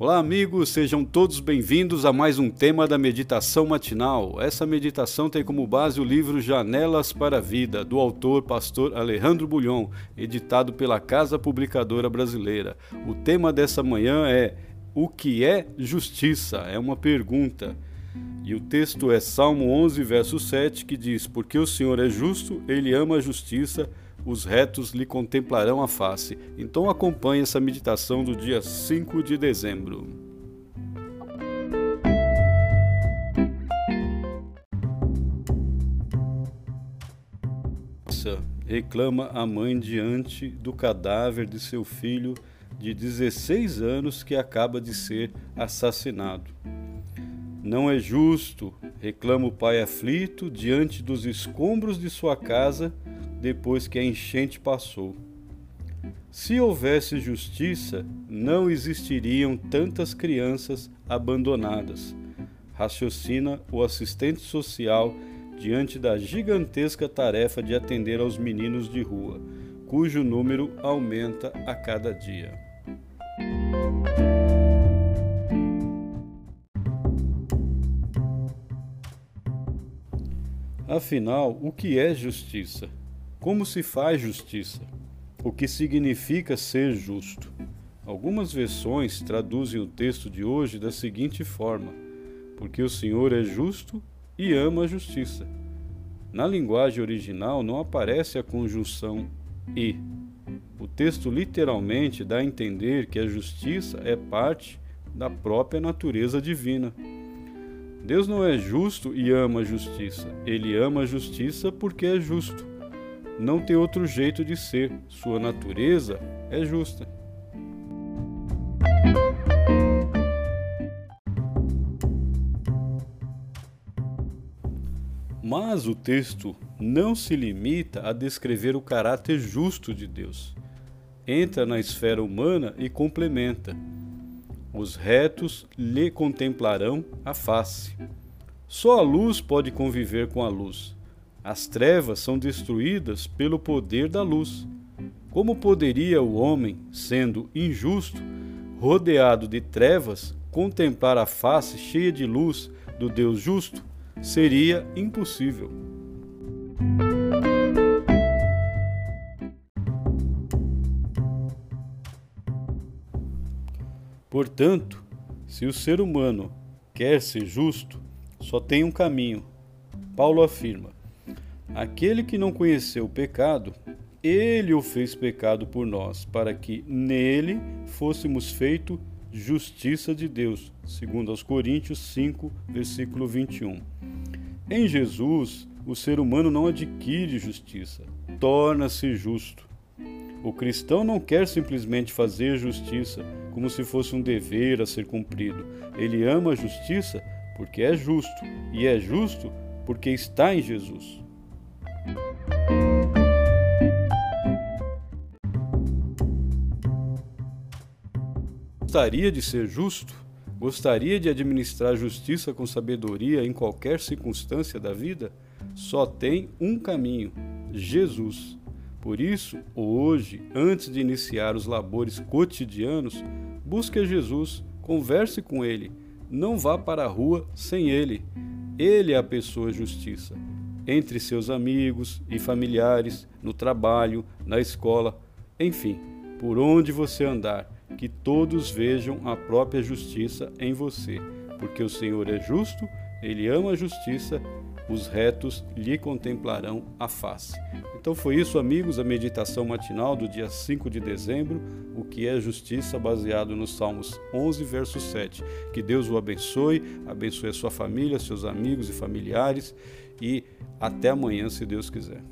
Olá, amigos, sejam todos bem-vindos a mais um tema da meditação matinal. Essa meditação tem como base o livro Janelas para a Vida, do autor pastor Alejandro Bulhon, editado pela Casa Publicadora Brasileira. O tema dessa manhã é O que é justiça? É uma pergunta. E o texto é Salmo 11, verso 7, que diz: Porque o Senhor é justo, ele ama a justiça os retos lhe contemplarão a face. Então acompanhe essa meditação do dia 5 de dezembro. Reclama a mãe diante do cadáver de seu filho de 16 anos que acaba de ser assassinado. Não é justo, reclama o pai aflito diante dos escombros de sua casa depois que a enchente passou. Se houvesse justiça, não existiriam tantas crianças abandonadas. Raciocina o assistente social diante da gigantesca tarefa de atender aos meninos de rua, cujo número aumenta a cada dia. Afinal, o que é justiça? Como se faz justiça? O que significa ser justo? Algumas versões traduzem o texto de hoje da seguinte forma: Porque o Senhor é justo e ama a justiça. Na linguagem original não aparece a conjunção e. O texto literalmente dá a entender que a justiça é parte da própria natureza divina. Deus não é justo e ama a justiça. Ele ama a justiça porque é justo não tem outro jeito de ser, sua natureza é justa. Mas o texto não se limita a descrever o caráter justo de Deus. Entra na esfera humana e complementa. Os retos lhe contemplarão a face. Só a luz pode conviver com a luz. As trevas são destruídas pelo poder da luz. Como poderia o homem, sendo injusto, rodeado de trevas, contemplar a face cheia de luz do Deus justo? Seria impossível. Portanto, se o ser humano quer ser justo, só tem um caminho. Paulo afirma: Aquele que não conheceu o pecado, ele o fez pecado por nós, para que nele fôssemos feito justiça de Deus, segundo aos Coríntios 5, versículo 21. Em Jesus, o ser humano não adquire justiça, torna-se justo. O cristão não quer simplesmente fazer justiça como se fosse um dever a ser cumprido. Ele ama a justiça porque é justo, e é justo porque está em Jesus. Gostaria de ser justo? Gostaria de administrar justiça com sabedoria em qualquer circunstância da vida? Só tem um caminho: Jesus. Por isso, hoje, antes de iniciar os labores cotidianos, busque Jesus, converse com Ele. Não vá para a rua sem Ele. Ele é a pessoa justiça. Entre seus amigos e familiares, no trabalho, na escola, enfim, por onde você andar que todos vejam a própria justiça em você, porque o Senhor é justo, ele ama a justiça, os retos lhe contemplarão a face. Então foi isso, amigos, a meditação matinal do dia 5 de dezembro, o que é justiça, baseado nos Salmos 11, verso 7. Que Deus o abençoe, abençoe a sua família, seus amigos e familiares, e até amanhã, se Deus quiser.